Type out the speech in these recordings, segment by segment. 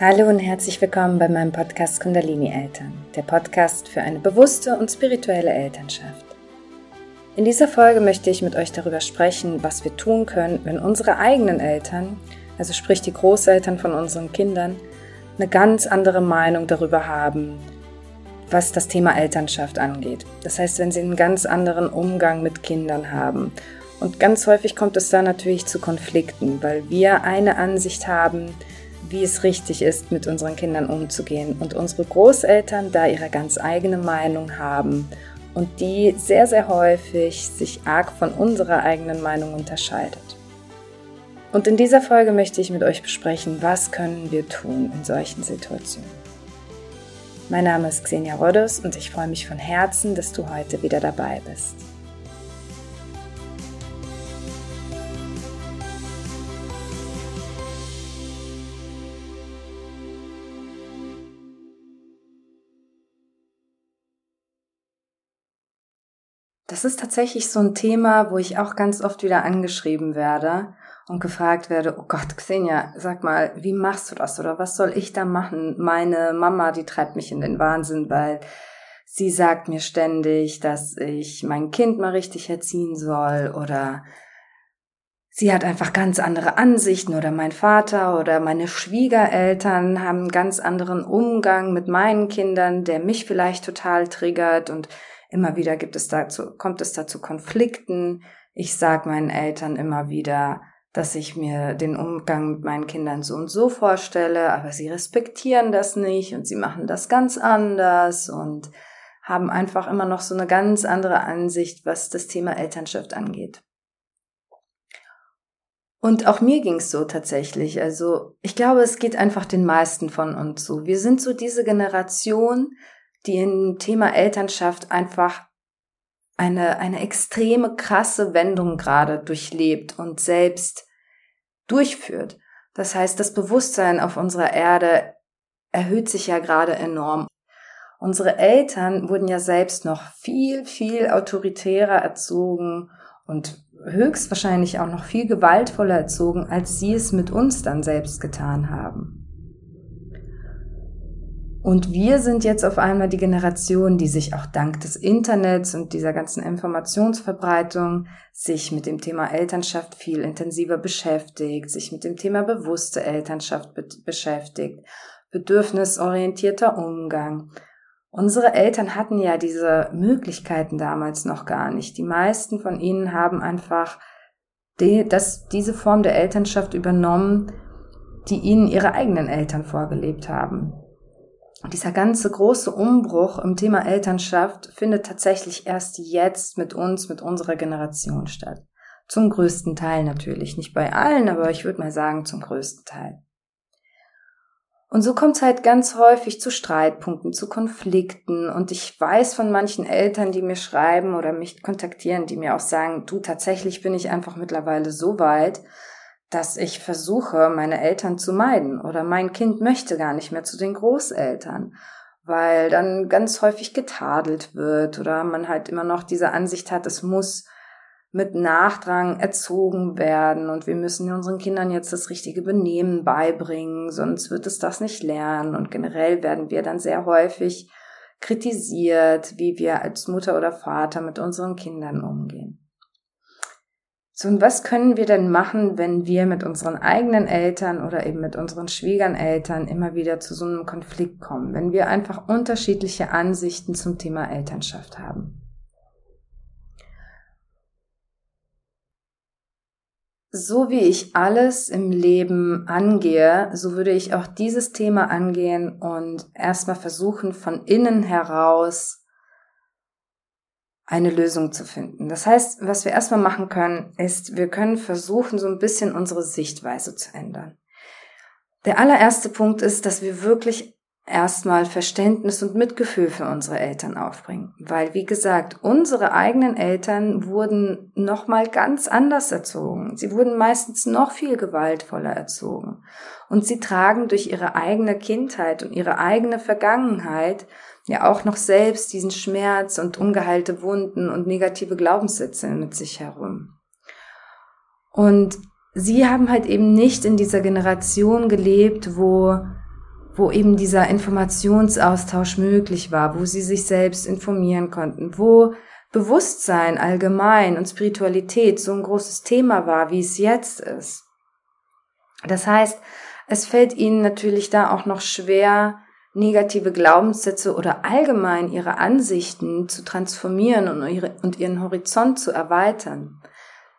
Hallo und herzlich willkommen bei meinem Podcast Kundalini Eltern, der Podcast für eine bewusste und spirituelle Elternschaft. In dieser Folge möchte ich mit euch darüber sprechen, was wir tun können, wenn unsere eigenen Eltern, also sprich die Großeltern von unseren Kindern, eine ganz andere Meinung darüber haben, was das Thema Elternschaft angeht. Das heißt, wenn sie einen ganz anderen Umgang mit Kindern haben. Und ganz häufig kommt es da natürlich zu Konflikten, weil wir eine Ansicht haben, wie es richtig ist, mit unseren Kindern umzugehen und unsere Großeltern da ihre ganz eigene Meinung haben und die sehr, sehr häufig sich arg von unserer eigenen Meinung unterscheidet. Und in dieser Folge möchte ich mit euch besprechen, was können wir tun in solchen Situationen. Mein Name ist Xenia Roddes und ich freue mich von Herzen, dass du heute wieder dabei bist. Das ist tatsächlich so ein Thema, wo ich auch ganz oft wieder angeschrieben werde und gefragt werde, oh Gott, Xenia, sag mal, wie machst du das oder was soll ich da machen? Meine Mama, die treibt mich in den Wahnsinn, weil sie sagt mir ständig, dass ich mein Kind mal richtig erziehen soll oder sie hat einfach ganz andere Ansichten oder mein Vater oder meine Schwiegereltern haben einen ganz anderen Umgang mit meinen Kindern, der mich vielleicht total triggert und Immer wieder gibt es dazu, kommt es dazu Konflikten. Ich sage meinen Eltern immer wieder, dass ich mir den Umgang mit meinen Kindern so und so vorstelle, aber sie respektieren das nicht und sie machen das ganz anders und haben einfach immer noch so eine ganz andere Ansicht, was das Thema Elternschaft angeht. Und auch mir ging's so tatsächlich. Also ich glaube, es geht einfach den meisten von uns so. Wir sind so diese Generation, die im Thema Elternschaft einfach eine, eine extreme krasse Wendung gerade durchlebt und selbst durchführt. Das heißt, das Bewusstsein auf unserer Erde erhöht sich ja gerade enorm. Unsere Eltern wurden ja selbst noch viel, viel autoritärer erzogen und höchstwahrscheinlich auch noch viel gewaltvoller erzogen, als sie es mit uns dann selbst getan haben. Und wir sind jetzt auf einmal die Generation, die sich auch dank des Internets und dieser ganzen Informationsverbreitung sich mit dem Thema Elternschaft viel intensiver beschäftigt, sich mit dem Thema bewusste Elternschaft be beschäftigt, bedürfnisorientierter Umgang. Unsere Eltern hatten ja diese Möglichkeiten damals noch gar nicht. Die meisten von ihnen haben einfach die, das, diese Form der Elternschaft übernommen, die ihnen ihre eigenen Eltern vorgelebt haben. Dieser ganze große Umbruch im Thema Elternschaft findet tatsächlich erst jetzt mit uns, mit unserer Generation statt. Zum größten Teil natürlich. Nicht bei allen, aber ich würde mal sagen zum größten Teil. Und so kommt es halt ganz häufig zu Streitpunkten, zu Konflikten. Und ich weiß von manchen Eltern, die mir schreiben oder mich kontaktieren, die mir auch sagen, du, tatsächlich bin ich einfach mittlerweile so weit, dass ich versuche, meine Eltern zu meiden oder mein Kind möchte gar nicht mehr zu den Großeltern, weil dann ganz häufig getadelt wird oder man halt immer noch diese Ansicht hat, es muss mit Nachdrang erzogen werden und wir müssen unseren Kindern jetzt das richtige Benehmen beibringen, sonst wird es das nicht lernen und generell werden wir dann sehr häufig kritisiert, wie wir als Mutter oder Vater mit unseren Kindern umgehen. So, und was können wir denn machen, wenn wir mit unseren eigenen Eltern oder eben mit unseren Schwiegereltern immer wieder zu so einem Konflikt kommen, wenn wir einfach unterschiedliche Ansichten zum Thema Elternschaft haben? So wie ich alles im Leben angehe, so würde ich auch dieses Thema angehen und erstmal versuchen, von innen heraus eine Lösung zu finden. Das heißt, was wir erstmal machen können, ist, wir können versuchen, so ein bisschen unsere Sichtweise zu ändern. Der allererste Punkt ist, dass wir wirklich erstmal Verständnis und Mitgefühl für unsere Eltern aufbringen. Weil, wie gesagt, unsere eigenen Eltern wurden nochmal ganz anders erzogen. Sie wurden meistens noch viel gewaltvoller erzogen. Und sie tragen durch ihre eigene Kindheit und ihre eigene Vergangenheit ja auch noch selbst diesen Schmerz und ungeheilte Wunden und negative Glaubenssätze mit sich herum. Und sie haben halt eben nicht in dieser Generation gelebt, wo wo eben dieser Informationsaustausch möglich war, wo sie sich selbst informieren konnten, wo Bewusstsein allgemein und Spiritualität so ein großes Thema war, wie es jetzt ist. Das heißt, es fällt ihnen natürlich da auch noch schwer, negative Glaubenssätze oder allgemein ihre Ansichten zu transformieren und, ihre, und ihren Horizont zu erweitern.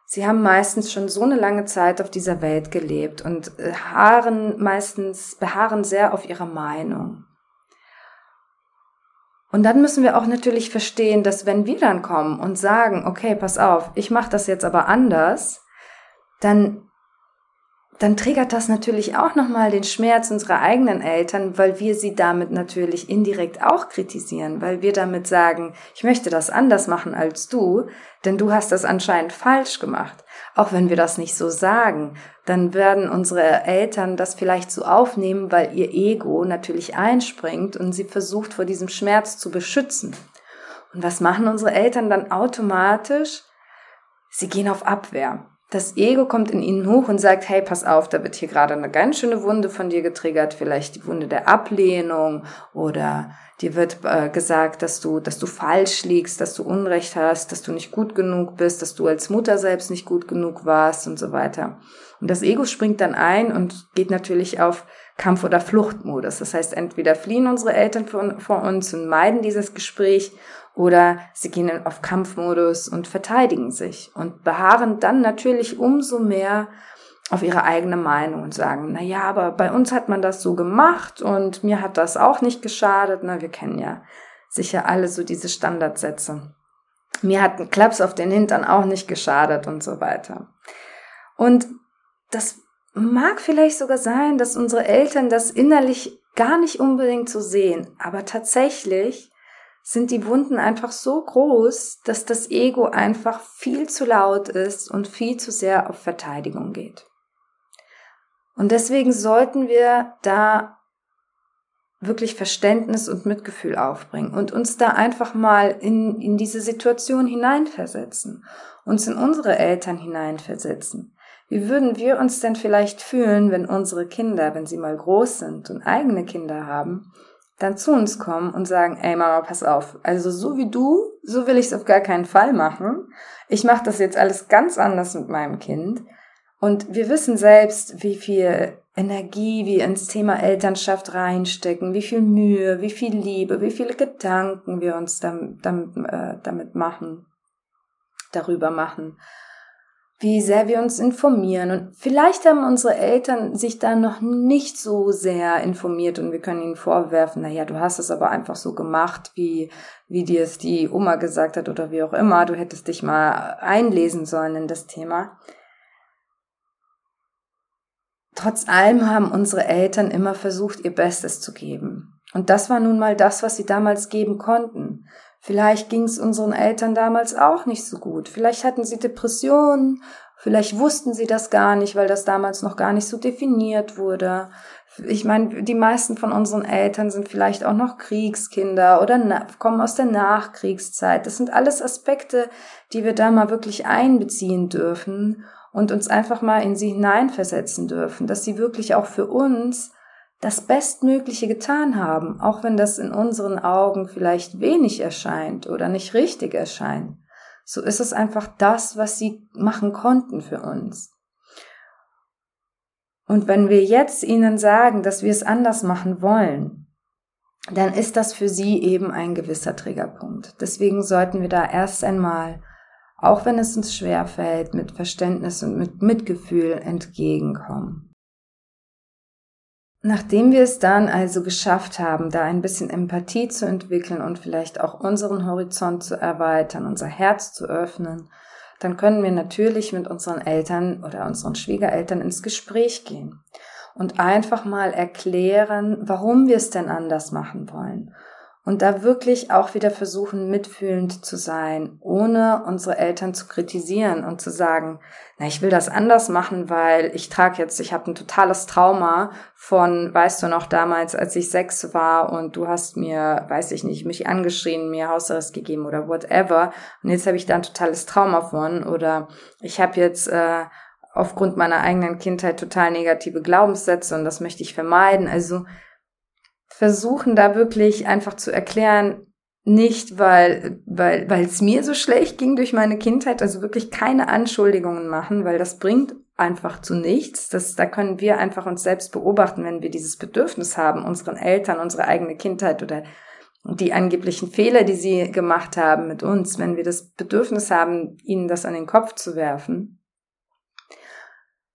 Sie haben meistens schon so eine lange Zeit auf dieser Welt gelebt und haaren meistens, beharren sehr auf ihrer Meinung. Und dann müssen wir auch natürlich verstehen, dass wenn wir dann kommen und sagen, okay, pass auf, ich mache das jetzt aber anders, dann dann triggert das natürlich auch nochmal den Schmerz unserer eigenen Eltern, weil wir sie damit natürlich indirekt auch kritisieren, weil wir damit sagen, ich möchte das anders machen als du, denn du hast das anscheinend falsch gemacht. Auch wenn wir das nicht so sagen, dann werden unsere Eltern das vielleicht so aufnehmen, weil ihr Ego natürlich einspringt und sie versucht vor diesem Schmerz zu beschützen. Und was machen unsere Eltern dann automatisch? Sie gehen auf Abwehr. Das Ego kommt in ihnen hoch und sagt, hey, pass auf, da wird hier gerade eine ganz schöne Wunde von dir getriggert, vielleicht die Wunde der Ablehnung oder dir wird äh, gesagt, dass du, dass du falsch liegst, dass du Unrecht hast, dass du nicht gut genug bist, dass du als Mutter selbst nicht gut genug warst und so weiter. Und das Ego springt dann ein und geht natürlich auf Kampf- oder Fluchtmodus. Das heißt, entweder fliehen unsere Eltern vor uns und meiden dieses Gespräch oder sie gehen auf Kampfmodus und verteidigen sich und beharren dann natürlich umso mehr auf ihre eigene Meinung und sagen, na ja, aber bei uns hat man das so gemacht und mir hat das auch nicht geschadet. Na, wir kennen ja sicher alle so diese Standardsätze. Mir hat ein Klaps auf den Hintern auch nicht geschadet und so weiter. Und das mag vielleicht sogar sein, dass unsere Eltern das innerlich gar nicht unbedingt so sehen, aber tatsächlich sind die Wunden einfach so groß, dass das Ego einfach viel zu laut ist und viel zu sehr auf Verteidigung geht. Und deswegen sollten wir da wirklich Verständnis und Mitgefühl aufbringen und uns da einfach mal in, in diese Situation hineinversetzen, uns in unsere Eltern hineinversetzen. Wie würden wir uns denn vielleicht fühlen, wenn unsere Kinder, wenn sie mal groß sind und eigene Kinder haben, dann zu uns kommen und sagen, ey Mama, pass auf, also so wie du, so will ich es auf gar keinen Fall machen. Ich mache das jetzt alles ganz anders mit meinem Kind. Und wir wissen selbst, wie viel Energie wir ins Thema Elternschaft reinstecken, wie viel Mühe, wie viel Liebe, wie viele Gedanken wir uns damit, damit, äh, damit machen, darüber machen wie sehr wir uns informieren. Und vielleicht haben unsere Eltern sich da noch nicht so sehr informiert und wir können ihnen vorwerfen, naja, du hast es aber einfach so gemacht, wie, wie dir es die Oma gesagt hat oder wie auch immer. Du hättest dich mal einlesen sollen in das Thema. Trotz allem haben unsere Eltern immer versucht, ihr Bestes zu geben. Und das war nun mal das, was sie damals geben konnten. Vielleicht ging es unseren Eltern damals auch nicht so gut. Vielleicht hatten sie Depressionen, vielleicht wussten sie das gar nicht, weil das damals noch gar nicht so definiert wurde. Ich meine, die meisten von unseren Eltern sind vielleicht auch noch Kriegskinder oder kommen aus der Nachkriegszeit. Das sind alles Aspekte, die wir da mal wirklich einbeziehen dürfen und uns einfach mal in sie hineinversetzen dürfen, dass sie wirklich auch für uns das Bestmögliche getan haben, auch wenn das in unseren Augen vielleicht wenig erscheint oder nicht richtig erscheint. So ist es einfach das, was sie machen konnten für uns. Und wenn wir jetzt ihnen sagen, dass wir es anders machen wollen, dann ist das für sie eben ein gewisser Triggerpunkt. Deswegen sollten wir da erst einmal, auch wenn es uns schwer fällt, mit Verständnis und mit Mitgefühl entgegenkommen. Nachdem wir es dann also geschafft haben, da ein bisschen Empathie zu entwickeln und vielleicht auch unseren Horizont zu erweitern, unser Herz zu öffnen, dann können wir natürlich mit unseren Eltern oder unseren Schwiegereltern ins Gespräch gehen und einfach mal erklären, warum wir es denn anders machen wollen und da wirklich auch wieder versuchen, mitfühlend zu sein, ohne unsere Eltern zu kritisieren und zu sagen, na, ich will das anders machen, weil ich trage jetzt, ich habe ein totales Trauma von, weißt du noch, damals, als ich sechs war und du hast mir, weiß ich nicht, mich angeschrien, mir Hausarrest gegeben oder whatever und jetzt habe ich da ein totales Trauma von oder ich habe jetzt äh, aufgrund meiner eigenen Kindheit total negative Glaubenssätze und das möchte ich vermeiden. Also versuchen da wirklich einfach zu erklären, nicht weil, weil, weil es mir so schlecht ging durch meine Kindheit, also wirklich keine Anschuldigungen machen, weil das bringt einfach zu nichts. Das, da können wir einfach uns selbst beobachten, wenn wir dieses Bedürfnis haben, unseren Eltern, unsere eigene Kindheit oder die angeblichen Fehler, die sie gemacht haben mit uns, wenn wir das Bedürfnis haben, ihnen das an den Kopf zu werfen,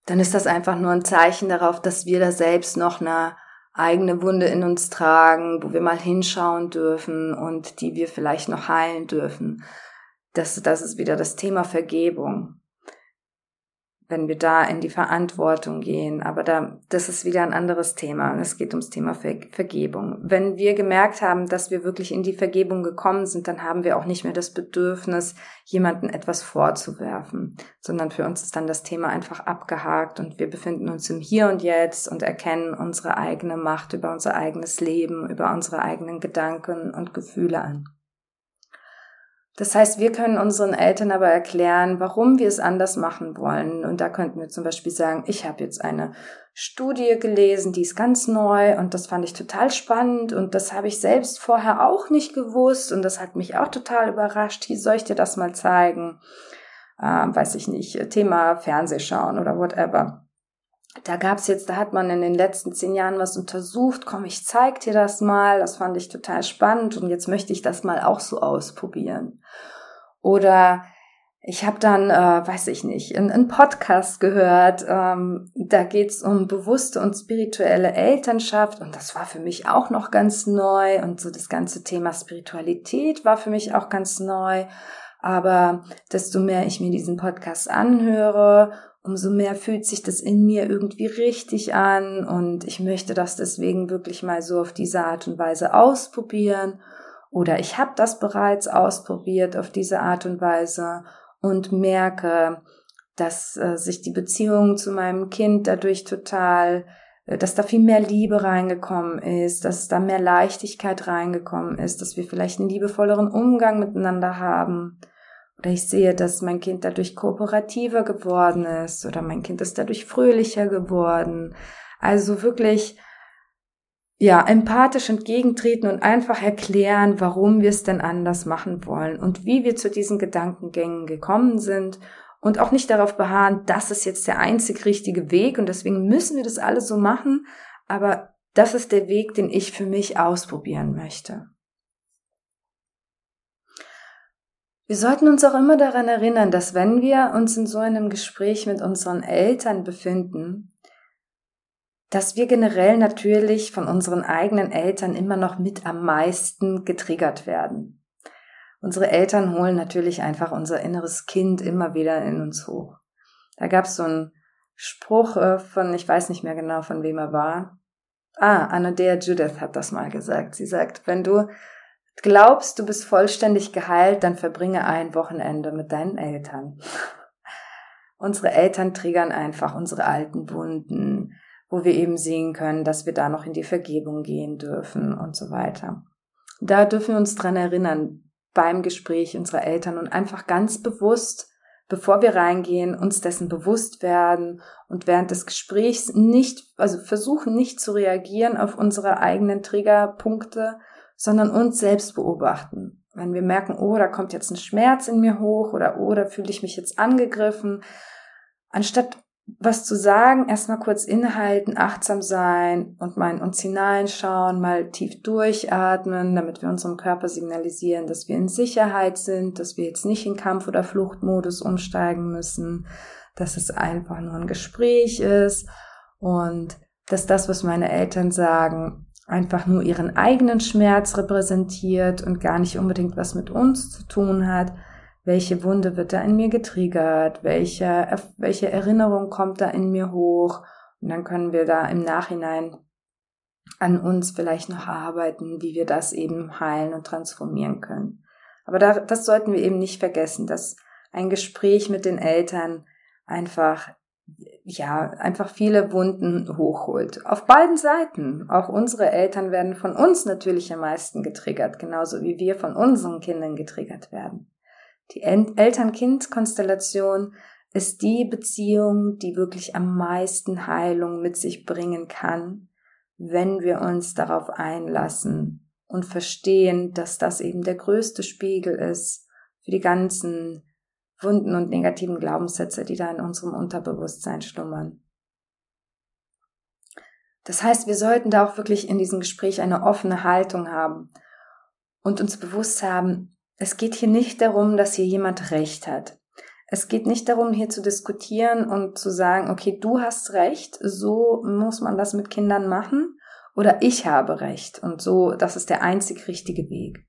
dann ist das einfach nur ein Zeichen darauf, dass wir da selbst noch eine eigene Wunde in uns tragen, wo wir mal hinschauen dürfen und die wir vielleicht noch heilen dürfen. Das, das ist wieder das Thema Vergebung wenn wir da in die Verantwortung gehen. Aber da, das ist wieder ein anderes Thema. Es geht ums Thema Ver Vergebung. Wenn wir gemerkt haben, dass wir wirklich in die Vergebung gekommen sind, dann haben wir auch nicht mehr das Bedürfnis, jemanden etwas vorzuwerfen, sondern für uns ist dann das Thema einfach abgehakt und wir befinden uns im Hier und Jetzt und erkennen unsere eigene Macht über unser eigenes Leben, über unsere eigenen Gedanken und Gefühle an. Das heißt, wir können unseren Eltern aber erklären, warum wir es anders machen wollen. Und da könnten wir zum Beispiel sagen, ich habe jetzt eine Studie gelesen, die ist ganz neu und das fand ich total spannend und das habe ich selbst vorher auch nicht gewusst und das hat mich auch total überrascht. Hier soll ich dir das mal zeigen? Ähm, weiß ich nicht, Thema Fernsehschauen oder whatever da gab's jetzt, da hat man in den letzten zehn Jahren was untersucht. Komm, ich zeig dir das mal. Das fand ich total spannend und jetzt möchte ich das mal auch so ausprobieren. Oder ich habe dann, äh, weiß ich nicht, einen Podcast gehört. Ähm, da geht's um bewusste und spirituelle Elternschaft und das war für mich auch noch ganz neu und so das ganze Thema Spiritualität war für mich auch ganz neu. Aber desto mehr ich mir diesen Podcast anhöre umso mehr fühlt sich das in mir irgendwie richtig an und ich möchte das deswegen wirklich mal so auf diese Art und Weise ausprobieren. Oder ich habe das bereits ausprobiert auf diese Art und Weise und merke, dass äh, sich die Beziehung zu meinem Kind dadurch total, äh, dass da viel mehr Liebe reingekommen ist, dass da mehr Leichtigkeit reingekommen ist, dass wir vielleicht einen liebevolleren Umgang miteinander haben oder ich sehe, dass mein Kind dadurch kooperativer geworden ist oder mein Kind ist dadurch fröhlicher geworden. Also wirklich, ja, empathisch entgegentreten und einfach erklären, warum wir es denn anders machen wollen und wie wir zu diesen Gedankengängen gekommen sind und auch nicht darauf beharren, das ist jetzt der einzig richtige Weg und deswegen müssen wir das alles so machen, aber das ist der Weg, den ich für mich ausprobieren möchte. Wir sollten uns auch immer daran erinnern, dass wenn wir uns in so einem Gespräch mit unseren Eltern befinden, dass wir generell natürlich von unseren eigenen Eltern immer noch mit am meisten getriggert werden. Unsere Eltern holen natürlich einfach unser inneres Kind immer wieder in uns hoch. Da gab es so einen Spruch äh, von, ich weiß nicht mehr genau, von wem er war. Ah, Anodea Judith hat das mal gesagt. Sie sagt, wenn du glaubst, du bist vollständig geheilt, dann verbringe ein Wochenende mit deinen Eltern. unsere Eltern triggern einfach unsere alten Wunden, wo wir eben sehen können, dass wir da noch in die Vergebung gehen dürfen und so weiter. Da dürfen wir uns dran erinnern beim Gespräch unserer Eltern und einfach ganz bewusst, bevor wir reingehen, uns dessen bewusst werden und während des Gesprächs nicht, also versuchen nicht zu reagieren auf unsere eigenen Triggerpunkte, sondern uns selbst beobachten. Wenn wir merken, oh, da kommt jetzt ein Schmerz in mir hoch oder oh, da fühle ich mich jetzt angegriffen, anstatt was zu sagen, erstmal kurz innehalten, achtsam sein und mal in uns hineinschauen, mal tief durchatmen, damit wir unserem Körper signalisieren, dass wir in Sicherheit sind, dass wir jetzt nicht in Kampf- oder Fluchtmodus umsteigen müssen, dass es einfach nur ein Gespräch ist und dass das, was meine Eltern sagen, einfach nur ihren eigenen Schmerz repräsentiert und gar nicht unbedingt was mit uns zu tun hat. Welche Wunde wird da in mir getriggert? Welche, welche Erinnerung kommt da in mir hoch? Und dann können wir da im Nachhinein an uns vielleicht noch arbeiten, wie wir das eben heilen und transformieren können. Aber da, das sollten wir eben nicht vergessen, dass ein Gespräch mit den Eltern einfach ja, einfach viele Wunden hochholt. Auf beiden Seiten. Auch unsere Eltern werden von uns natürlich am meisten getriggert, genauso wie wir von unseren Kindern getriggert werden. Die Eltern-Kind-Konstellation ist die Beziehung, die wirklich am meisten Heilung mit sich bringen kann, wenn wir uns darauf einlassen und verstehen, dass das eben der größte Spiegel ist für die ganzen Wunden und negativen Glaubenssätze, die da in unserem Unterbewusstsein schlummern. Das heißt, wir sollten da auch wirklich in diesem Gespräch eine offene Haltung haben und uns bewusst haben, es geht hier nicht darum, dass hier jemand Recht hat. Es geht nicht darum, hier zu diskutieren und zu sagen, okay, du hast Recht, so muss man das mit Kindern machen, oder ich habe Recht und so, das ist der einzig richtige Weg.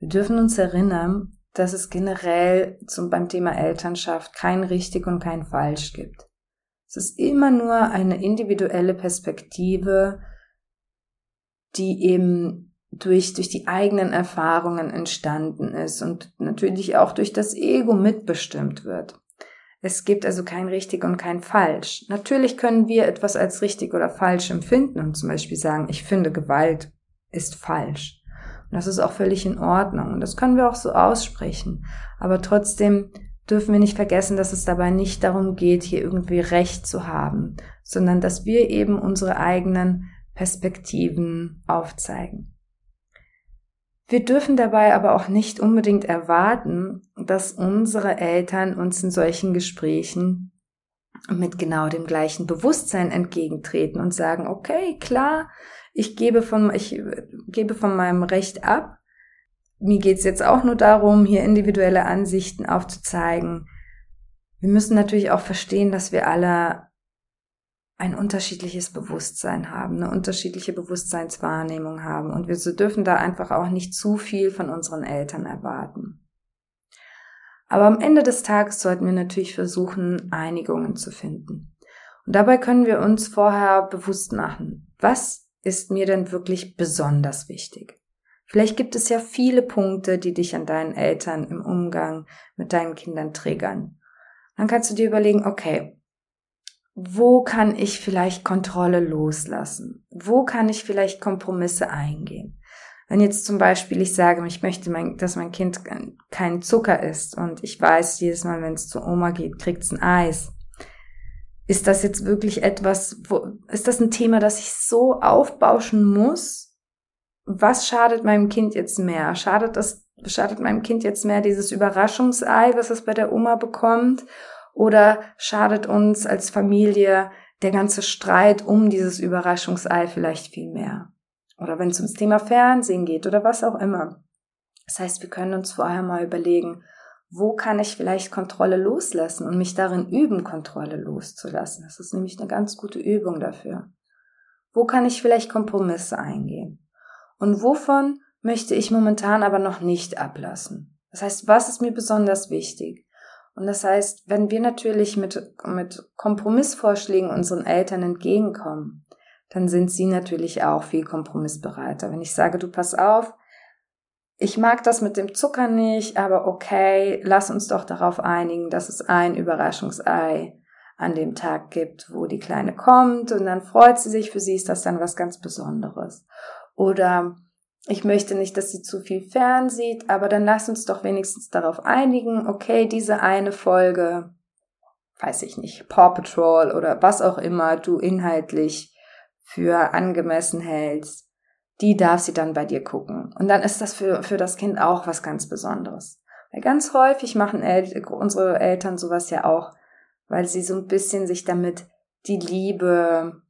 Wir dürfen uns erinnern, dass es generell zum, beim Thema Elternschaft kein richtig und kein falsch gibt. Es ist immer nur eine individuelle Perspektive, die eben durch, durch die eigenen Erfahrungen entstanden ist und natürlich auch durch das Ego mitbestimmt wird. Es gibt also kein richtig und kein falsch. Natürlich können wir etwas als richtig oder falsch empfinden und zum Beispiel sagen, ich finde Gewalt ist falsch. Und das ist auch völlig in Ordnung. Und das können wir auch so aussprechen. Aber trotzdem dürfen wir nicht vergessen, dass es dabei nicht darum geht, hier irgendwie Recht zu haben, sondern dass wir eben unsere eigenen Perspektiven aufzeigen. Wir dürfen dabei aber auch nicht unbedingt erwarten, dass unsere Eltern uns in solchen Gesprächen mit genau dem gleichen Bewusstsein entgegentreten und sagen, okay, klar, ich gebe von, ich gebe von meinem Recht ab, mir geht's jetzt auch nur darum, hier individuelle Ansichten aufzuzeigen. Wir müssen natürlich auch verstehen, dass wir alle ein unterschiedliches Bewusstsein haben, eine unterschiedliche Bewusstseinswahrnehmung haben und wir dürfen da einfach auch nicht zu viel von unseren Eltern erwarten. Aber am Ende des Tages sollten wir natürlich versuchen, Einigungen zu finden. Und dabei können wir uns vorher bewusst machen, was ist mir denn wirklich besonders wichtig? Vielleicht gibt es ja viele Punkte, die dich an deinen Eltern im Umgang mit deinen Kindern triggern. Dann kannst du dir überlegen, okay, wo kann ich vielleicht Kontrolle loslassen? Wo kann ich vielleicht Kompromisse eingehen? Wenn jetzt zum Beispiel ich sage, ich möchte, mein, dass mein Kind keinen Zucker isst und ich weiß, jedes Mal, wenn es zu Oma geht, kriegt es ein Eis. Ist das jetzt wirklich etwas, wo, ist das ein Thema, das ich so aufbauschen muss, was schadet meinem Kind jetzt mehr? Schadet das, schadet meinem Kind jetzt mehr dieses Überraschungsei, was es bei der Oma bekommt? Oder schadet uns als Familie der ganze Streit um dieses Überraschungsei vielleicht viel mehr? Oder wenn es ums Thema Fernsehen geht oder was auch immer. Das heißt, wir können uns vorher mal überlegen, wo kann ich vielleicht Kontrolle loslassen und mich darin üben, Kontrolle loszulassen. Das ist nämlich eine ganz gute Übung dafür. Wo kann ich vielleicht Kompromisse eingehen? Und wovon möchte ich momentan aber noch nicht ablassen? Das heißt, was ist mir besonders wichtig? Und das heißt, wenn wir natürlich mit, mit Kompromissvorschlägen unseren Eltern entgegenkommen, dann sind sie natürlich auch viel kompromissbereiter. Wenn ich sage, du pass auf, ich mag das mit dem Zucker nicht, aber okay, lass uns doch darauf einigen, dass es ein Überraschungsei an dem Tag gibt, wo die Kleine kommt und dann freut sie sich, für sie ist das dann was ganz Besonderes. Oder ich möchte nicht, dass sie zu viel fernsieht, aber dann lass uns doch wenigstens darauf einigen, okay, diese eine Folge, weiß ich nicht, Paw Patrol oder was auch immer du inhaltlich für angemessen hältst, die darf sie dann bei dir gucken. Und dann ist das für, für das Kind auch was ganz Besonderes. Weil ganz häufig machen El unsere Eltern sowas ja auch, weil sie so ein bisschen sich damit die Liebe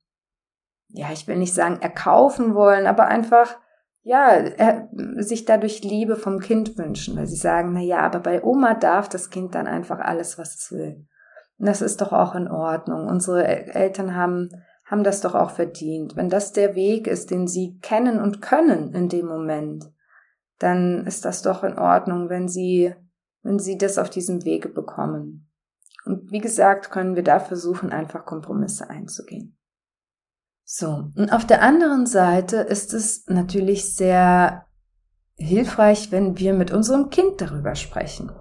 ja, ich will nicht sagen erkaufen wollen, aber einfach, ja, er, sich dadurch Liebe vom Kind wünschen, weil sie sagen, na ja, aber bei Oma darf das Kind dann einfach alles, was es will. Und das ist doch auch in Ordnung. Unsere Eltern haben, haben das doch auch verdient. Wenn das der Weg ist, den sie kennen und können in dem Moment, dann ist das doch in Ordnung, wenn sie, wenn sie das auf diesem Wege bekommen. Und wie gesagt, können wir da versuchen, einfach Kompromisse einzugehen. So, und auf der anderen Seite ist es natürlich sehr hilfreich, wenn wir mit unserem Kind darüber sprechen.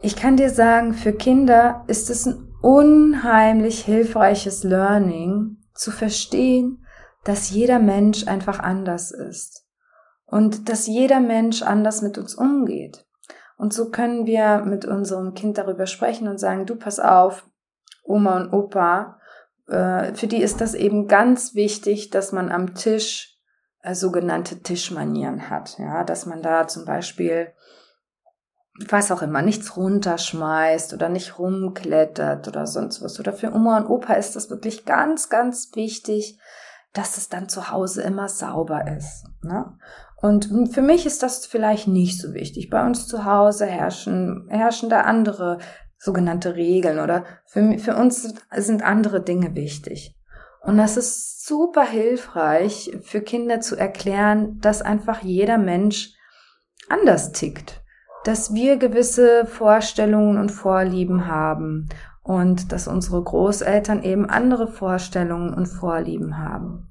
Ich kann dir sagen, für Kinder ist es ein unheimlich hilfreiches Learning zu verstehen, dass jeder Mensch einfach anders ist und dass jeder Mensch anders mit uns umgeht. Und so können wir mit unserem Kind darüber sprechen und sagen, du pass auf, Oma und Opa äh, für die ist das eben ganz wichtig, dass man am Tisch äh, sogenannte Tischmanieren hat. Ja, dass man da zum Beispiel was auch immer, nichts runterschmeißt oder nicht rumklettert oder sonst was. Oder für Oma und Opa ist das wirklich ganz, ganz wichtig, dass es dann zu Hause immer sauber ist. Ne? Und für mich ist das vielleicht nicht so wichtig. Bei uns zu Hause herrschen, herrschen da andere sogenannte Regeln oder für, für uns sind andere Dinge wichtig. Und das ist super hilfreich für Kinder zu erklären, dass einfach jeder Mensch anders tickt, dass wir gewisse Vorstellungen und Vorlieben haben und dass unsere Großeltern eben andere Vorstellungen und Vorlieben haben.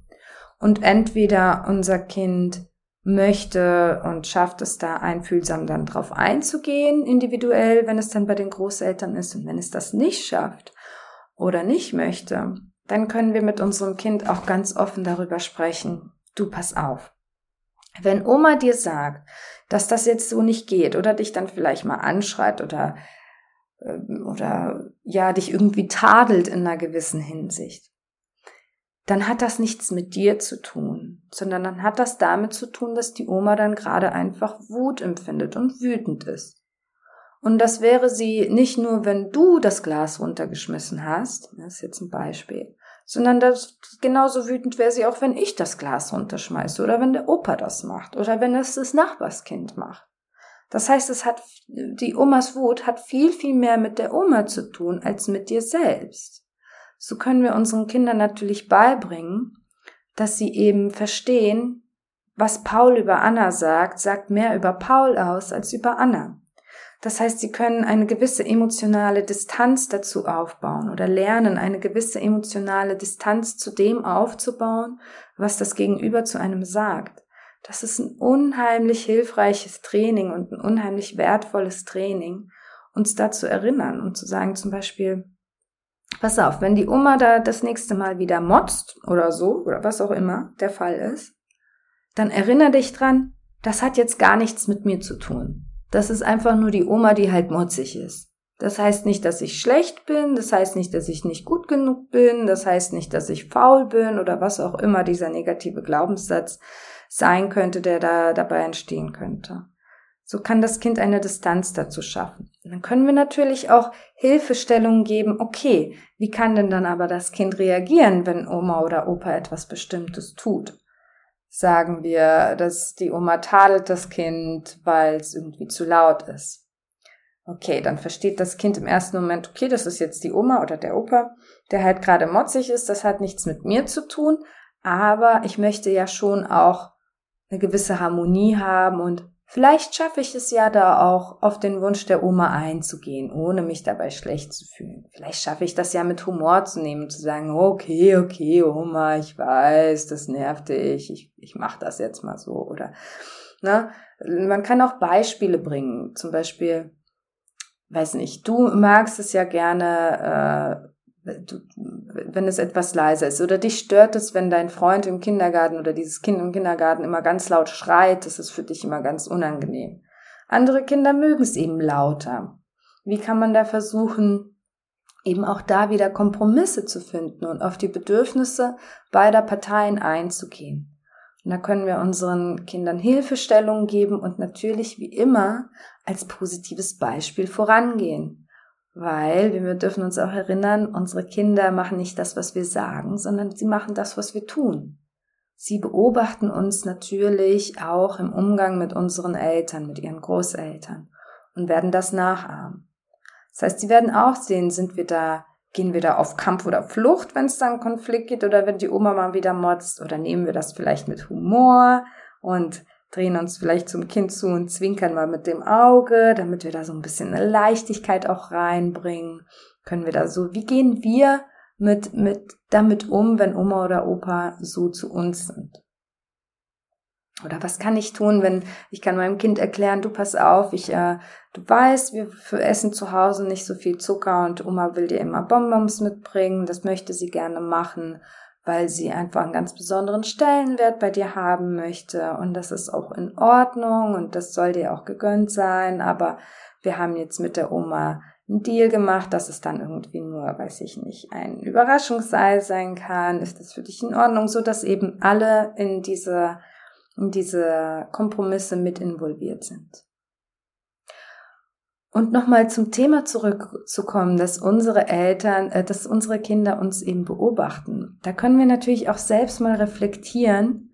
Und entweder unser Kind möchte und schafft es da einfühlsam dann drauf einzugehen, individuell, wenn es dann bei den Großeltern ist. Und wenn es das nicht schafft oder nicht möchte, dann können wir mit unserem Kind auch ganz offen darüber sprechen. Du pass auf. Wenn Oma dir sagt, dass das jetzt so nicht geht oder dich dann vielleicht mal anschreit oder ähm, oder ja dich irgendwie tadelt in einer gewissen Hinsicht, dann hat das nichts mit dir zu tun, sondern dann hat das damit zu tun, dass die Oma dann gerade einfach Wut empfindet und wütend ist. Und das wäre sie nicht nur, wenn du das Glas runtergeschmissen hast, das ist jetzt ein Beispiel, sondern das genauso wütend wäre sie auch, wenn ich das Glas runterschmeiße oder wenn der Opa das macht oder wenn es das Nachbarskind macht. Das heißt, es hat, die Omas Wut hat viel, viel mehr mit der Oma zu tun als mit dir selbst so können wir unseren Kindern natürlich beibringen, dass sie eben verstehen, was Paul über Anna sagt, sagt mehr über Paul aus als über Anna. Das heißt, sie können eine gewisse emotionale Distanz dazu aufbauen oder lernen, eine gewisse emotionale Distanz zu dem aufzubauen, was das Gegenüber zu einem sagt. Das ist ein unheimlich hilfreiches Training und ein unheimlich wertvolles Training, uns dazu erinnern und zu sagen zum Beispiel, Pass auf, wenn die Oma da das nächste Mal wieder motzt oder so, oder was auch immer der Fall ist, dann erinnere dich dran, das hat jetzt gar nichts mit mir zu tun. Das ist einfach nur die Oma, die halt motzig ist. Das heißt nicht, dass ich schlecht bin, das heißt nicht, dass ich nicht gut genug bin, das heißt nicht, dass ich faul bin oder was auch immer dieser negative Glaubenssatz sein könnte, der da dabei entstehen könnte. So kann das Kind eine Distanz dazu schaffen. Und dann können wir natürlich auch Hilfestellungen geben, okay, wie kann denn dann aber das Kind reagieren, wenn Oma oder Opa etwas Bestimmtes tut? Sagen wir, dass die Oma tadelt das Kind, weil es irgendwie zu laut ist. Okay, dann versteht das Kind im ersten Moment, okay, das ist jetzt die Oma oder der Opa, der halt gerade motzig ist, das hat nichts mit mir zu tun, aber ich möchte ja schon auch eine gewisse Harmonie haben und Vielleicht schaffe ich es ja da auch, auf den Wunsch der Oma einzugehen, ohne mich dabei schlecht zu fühlen. Vielleicht schaffe ich das ja mit Humor zu nehmen, zu sagen, okay, okay, Oma, ich weiß, das nervt dich, ich, ich mache das jetzt mal so. Oder ne? man kann auch Beispiele bringen. Zum Beispiel, weiß nicht, du magst es ja gerne, äh, wenn es etwas leiser ist oder dich stört es, wenn dein Freund im Kindergarten oder dieses Kind im Kindergarten immer ganz laut schreit, das ist für dich immer ganz unangenehm. Andere Kinder mögen es eben lauter. Wie kann man da versuchen, eben auch da wieder Kompromisse zu finden und auf die Bedürfnisse beider Parteien einzugehen? Und da können wir unseren Kindern Hilfestellungen geben und natürlich wie immer als positives Beispiel vorangehen. Weil wir dürfen uns auch erinnern, unsere Kinder machen nicht das, was wir sagen, sondern sie machen das, was wir tun. Sie beobachten uns natürlich auch im Umgang mit unseren Eltern, mit ihren Großeltern und werden das nachahmen. Das heißt, sie werden auch sehen, sind wir da, gehen wir da auf Kampf oder Flucht, wenn es da einen Konflikt gibt oder wenn die Oma mal wieder motzt oder nehmen wir das vielleicht mit Humor und drehen uns vielleicht zum Kind zu und zwinkern mal mit dem Auge, damit wir da so ein bisschen eine Leichtigkeit auch reinbringen. Können wir da so, wie gehen wir mit, mit, damit um, wenn Oma oder Opa so zu uns sind? Oder was kann ich tun, wenn ich kann meinem Kind erklären, du pass auf, ich, äh, du weißt, wir essen zu Hause nicht so viel Zucker und Oma will dir immer Bonbons mitbringen, das möchte sie gerne machen weil sie einfach einen ganz besonderen Stellenwert bei dir haben möchte und das ist auch in Ordnung und das soll dir auch gegönnt sein, aber wir haben jetzt mit der Oma einen Deal gemacht, dass es dann irgendwie nur, weiß ich nicht, ein Überraschungsseil sein kann. Ist das für dich in Ordnung? So dass eben alle in diese, in diese Kompromisse mit involviert sind. Und nochmal zum Thema zurückzukommen, dass unsere Eltern, äh, dass unsere Kinder uns eben beobachten. Da können wir natürlich auch selbst mal reflektieren,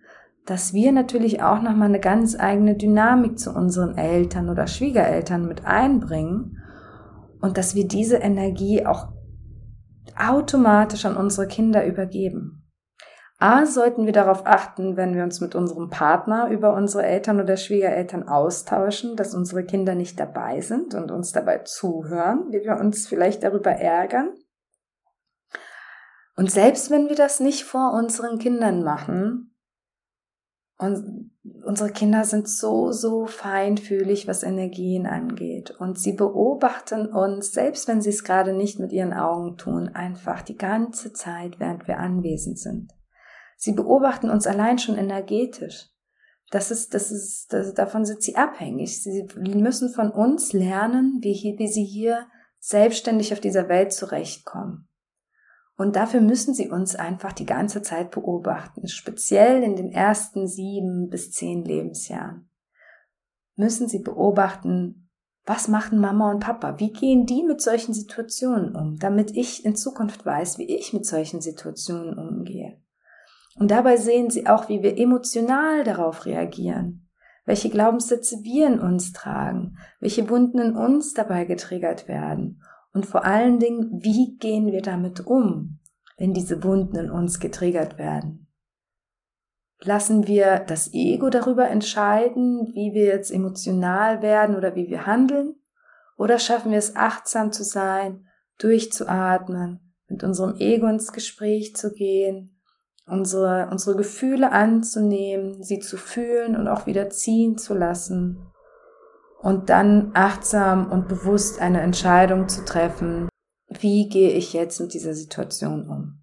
dass wir natürlich auch nochmal eine ganz eigene Dynamik zu unseren Eltern oder Schwiegereltern mit einbringen und dass wir diese Energie auch automatisch an unsere Kinder übergeben. A, sollten wir darauf achten, wenn wir uns mit unserem Partner über unsere Eltern oder Schwiegereltern austauschen, dass unsere Kinder nicht dabei sind und uns dabei zuhören, wie wir uns vielleicht darüber ärgern. Und selbst wenn wir das nicht vor unseren Kindern machen, und unsere Kinder sind so, so feinfühlig, was Energien angeht. Und sie beobachten uns, selbst wenn sie es gerade nicht mit ihren Augen tun, einfach die ganze Zeit, während wir anwesend sind. Sie beobachten uns allein schon energetisch. Das ist, das ist, das, davon sind sie abhängig. Sie müssen von uns lernen, wie, wie sie hier selbstständig auf dieser Welt zurechtkommen. Und dafür müssen sie uns einfach die ganze Zeit beobachten, speziell in den ersten sieben bis zehn Lebensjahren. Müssen sie beobachten, was machen Mama und Papa? Wie gehen die mit solchen Situationen um, damit ich in Zukunft weiß, wie ich mit solchen Situationen umgehe? Und dabei sehen sie auch, wie wir emotional darauf reagieren, welche Glaubenssätze wir in uns tragen, welche Wunden in uns dabei getriggert werden und vor allen Dingen, wie gehen wir damit um, wenn diese Wunden in uns getriggert werden? Lassen wir das Ego darüber entscheiden, wie wir jetzt emotional werden oder wie wir handeln? Oder schaffen wir es achtsam zu sein, durchzuatmen, mit unserem Ego ins Gespräch zu gehen, unsere, unsere Gefühle anzunehmen, sie zu fühlen und auch wieder ziehen zu lassen und dann achtsam und bewusst eine Entscheidung zu treffen, wie gehe ich jetzt mit dieser Situation um.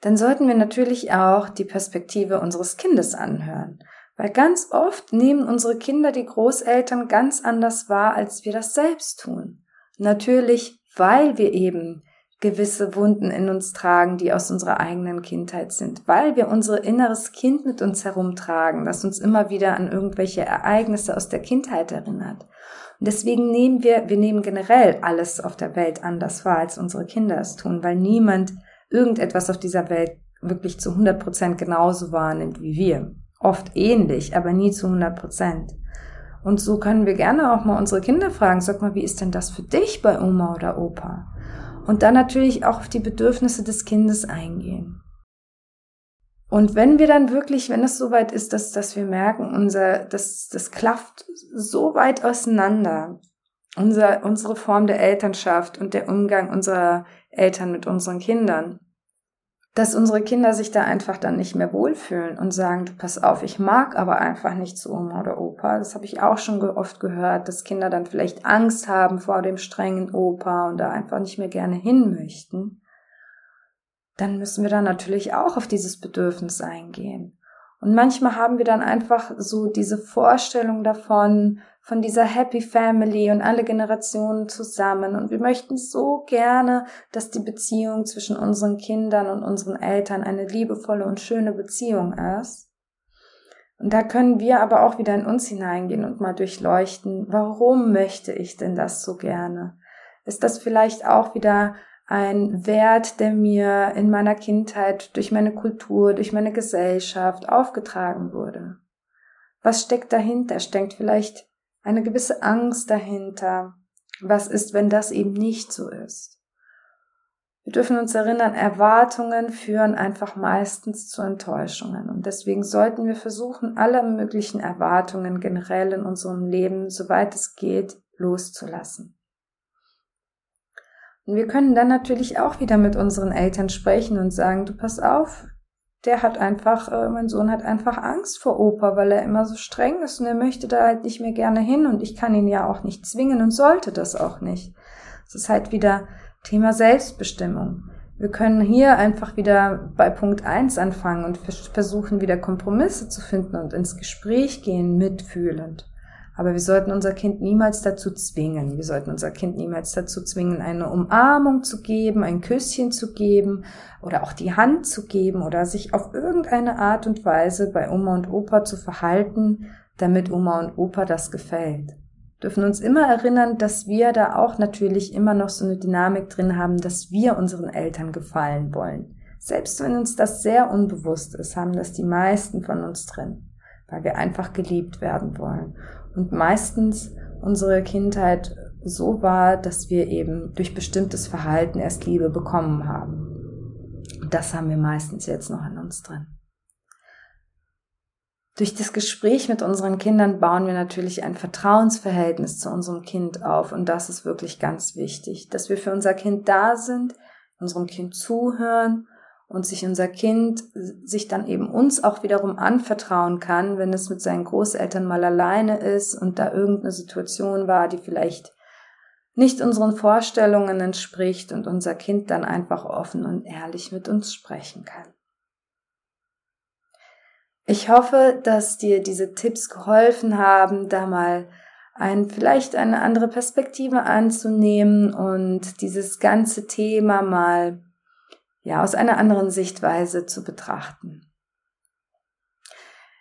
Dann sollten wir natürlich auch die Perspektive unseres Kindes anhören, weil ganz oft nehmen unsere Kinder die Großeltern ganz anders wahr, als wir das selbst tun. Natürlich, weil wir eben gewisse Wunden in uns tragen, die aus unserer eigenen Kindheit sind, weil wir unser inneres Kind mit uns herumtragen, das uns immer wieder an irgendwelche Ereignisse aus der Kindheit erinnert. Und deswegen nehmen wir, wir nehmen generell alles auf der Welt anders wahr, als unsere Kinder es tun, weil niemand irgendetwas auf dieser Welt wirklich zu 100 Prozent genauso wahrnimmt wie wir. Oft ähnlich, aber nie zu 100 Prozent. Und so können wir gerne auch mal unsere Kinder fragen, sag mal, wie ist denn das für dich bei Oma oder Opa? Und dann natürlich auch auf die Bedürfnisse des Kindes eingehen. Und wenn wir dann wirklich, wenn es soweit ist, dass, dass wir merken, unser, das, das klafft so weit auseinander, unser, unsere Form der Elternschaft und der Umgang unserer Eltern mit unseren Kindern, dass unsere Kinder sich da einfach dann nicht mehr wohlfühlen und sagen, du pass auf, ich mag aber einfach nicht zu Oma oder Opa. Das habe ich auch schon oft gehört, dass Kinder dann vielleicht Angst haben vor dem strengen Opa und da einfach nicht mehr gerne hin möchten. Dann müssen wir dann natürlich auch auf dieses Bedürfnis eingehen. Und manchmal haben wir dann einfach so diese Vorstellung davon, von dieser Happy Family und alle Generationen zusammen. Und wir möchten so gerne, dass die Beziehung zwischen unseren Kindern und unseren Eltern eine liebevolle und schöne Beziehung ist. Und da können wir aber auch wieder in uns hineingehen und mal durchleuchten, warum möchte ich denn das so gerne? Ist das vielleicht auch wieder ein Wert, der mir in meiner Kindheit durch meine Kultur, durch meine Gesellschaft aufgetragen wurde? Was steckt dahinter? Steckt vielleicht eine gewisse Angst dahinter. Was ist, wenn das eben nicht so ist? Wir dürfen uns erinnern, Erwartungen führen einfach meistens zu Enttäuschungen. Und deswegen sollten wir versuchen, alle möglichen Erwartungen generell in unserem Leben, soweit es geht, loszulassen. Und wir können dann natürlich auch wieder mit unseren Eltern sprechen und sagen, du pass auf, der hat einfach, äh, mein Sohn hat einfach Angst vor Opa, weil er immer so streng ist und er möchte da halt nicht mehr gerne hin und ich kann ihn ja auch nicht zwingen und sollte das auch nicht. Das ist halt wieder Thema Selbstbestimmung. Wir können hier einfach wieder bei Punkt eins anfangen und versuchen wieder Kompromisse zu finden und ins Gespräch gehen, mitfühlend. Aber wir sollten unser Kind niemals dazu zwingen. Wir sollten unser Kind niemals dazu zwingen, eine Umarmung zu geben, ein Küsschen zu geben oder auch die Hand zu geben oder sich auf irgendeine Art und Weise bei Oma und Opa zu verhalten, damit Oma und Opa das gefällt. Wir dürfen uns immer erinnern, dass wir da auch natürlich immer noch so eine Dynamik drin haben, dass wir unseren Eltern gefallen wollen. Selbst wenn uns das sehr unbewusst ist, haben das die meisten von uns drin, weil wir einfach geliebt werden wollen und meistens unsere Kindheit so war, dass wir eben durch bestimmtes Verhalten erst Liebe bekommen haben. Und das haben wir meistens jetzt noch in uns drin. Durch das Gespräch mit unseren Kindern bauen wir natürlich ein Vertrauensverhältnis zu unserem Kind auf und das ist wirklich ganz wichtig, dass wir für unser Kind da sind, unserem Kind zuhören und sich unser Kind sich dann eben uns auch wiederum anvertrauen kann, wenn es mit seinen Großeltern mal alleine ist und da irgendeine Situation war, die vielleicht nicht unseren Vorstellungen entspricht und unser Kind dann einfach offen und ehrlich mit uns sprechen kann. Ich hoffe, dass dir diese Tipps geholfen haben, da mal ein, vielleicht eine andere Perspektive anzunehmen und dieses ganze Thema mal ja, aus einer anderen Sichtweise zu betrachten.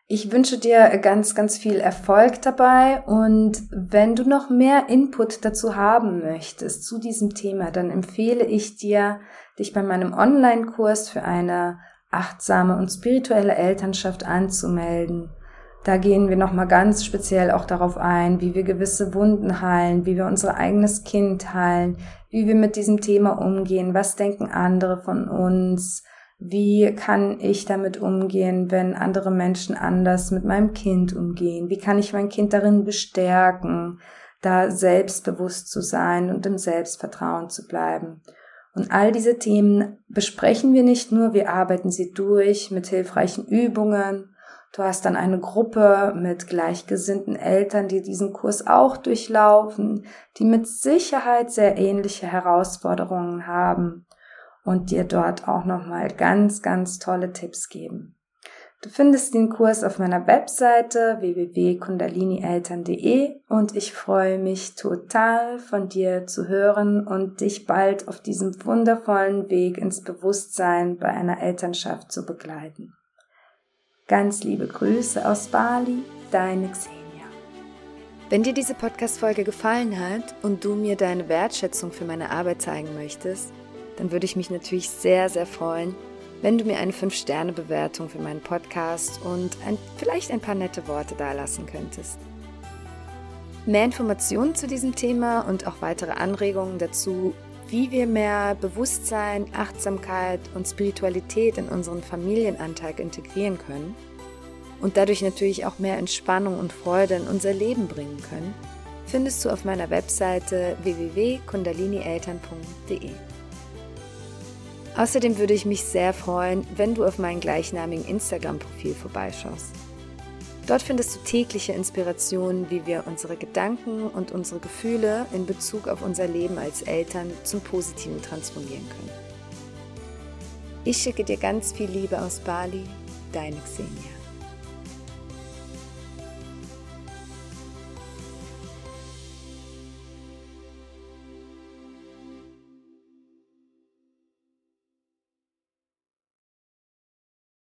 Ich wünsche dir ganz, ganz viel Erfolg dabei und wenn du noch mehr Input dazu haben möchtest zu diesem Thema, dann empfehle ich dir, dich bei meinem Online-Kurs für eine achtsame und spirituelle Elternschaft anzumelden. Da gehen wir nochmal ganz speziell auch darauf ein, wie wir gewisse Wunden heilen, wie wir unser eigenes Kind heilen, wie wir mit diesem Thema umgehen, was denken andere von uns, wie kann ich damit umgehen, wenn andere Menschen anders mit meinem Kind umgehen, wie kann ich mein Kind darin bestärken, da selbstbewusst zu sein und im Selbstvertrauen zu bleiben. Und all diese Themen besprechen wir nicht nur, wir arbeiten sie durch mit hilfreichen Übungen Du hast dann eine Gruppe mit gleichgesinnten Eltern, die diesen Kurs auch durchlaufen, die mit Sicherheit sehr ähnliche Herausforderungen haben und dir dort auch nochmal ganz, ganz tolle Tipps geben. Du findest den Kurs auf meiner Webseite www.kundalinieltern.de und ich freue mich total von dir zu hören und dich bald auf diesem wundervollen Weg ins Bewusstsein bei einer Elternschaft zu begleiten. Ganz liebe Grüße aus Bali, deine Xenia. Wenn dir diese Podcast-Folge gefallen hat und du mir deine Wertschätzung für meine Arbeit zeigen möchtest, dann würde ich mich natürlich sehr, sehr freuen, wenn du mir eine 5-Sterne-Bewertung für meinen Podcast und ein, vielleicht ein paar nette Worte dalassen könntest. Mehr Informationen zu diesem Thema und auch weitere Anregungen dazu, wie wir mehr Bewusstsein, Achtsamkeit und Spiritualität in unseren Familienalltag integrieren können und dadurch natürlich auch mehr Entspannung und Freude in unser Leben bringen können, findest du auf meiner Webseite www.kundalinieltern.de. Außerdem würde ich mich sehr freuen, wenn du auf meinem gleichnamigen Instagram-Profil vorbeischaust. Dort findest du tägliche Inspirationen, wie wir unsere Gedanken und unsere Gefühle in Bezug auf unser Leben als Eltern zum Positiven transformieren können. Ich schicke dir ganz viel Liebe aus Bali, deine Xenia.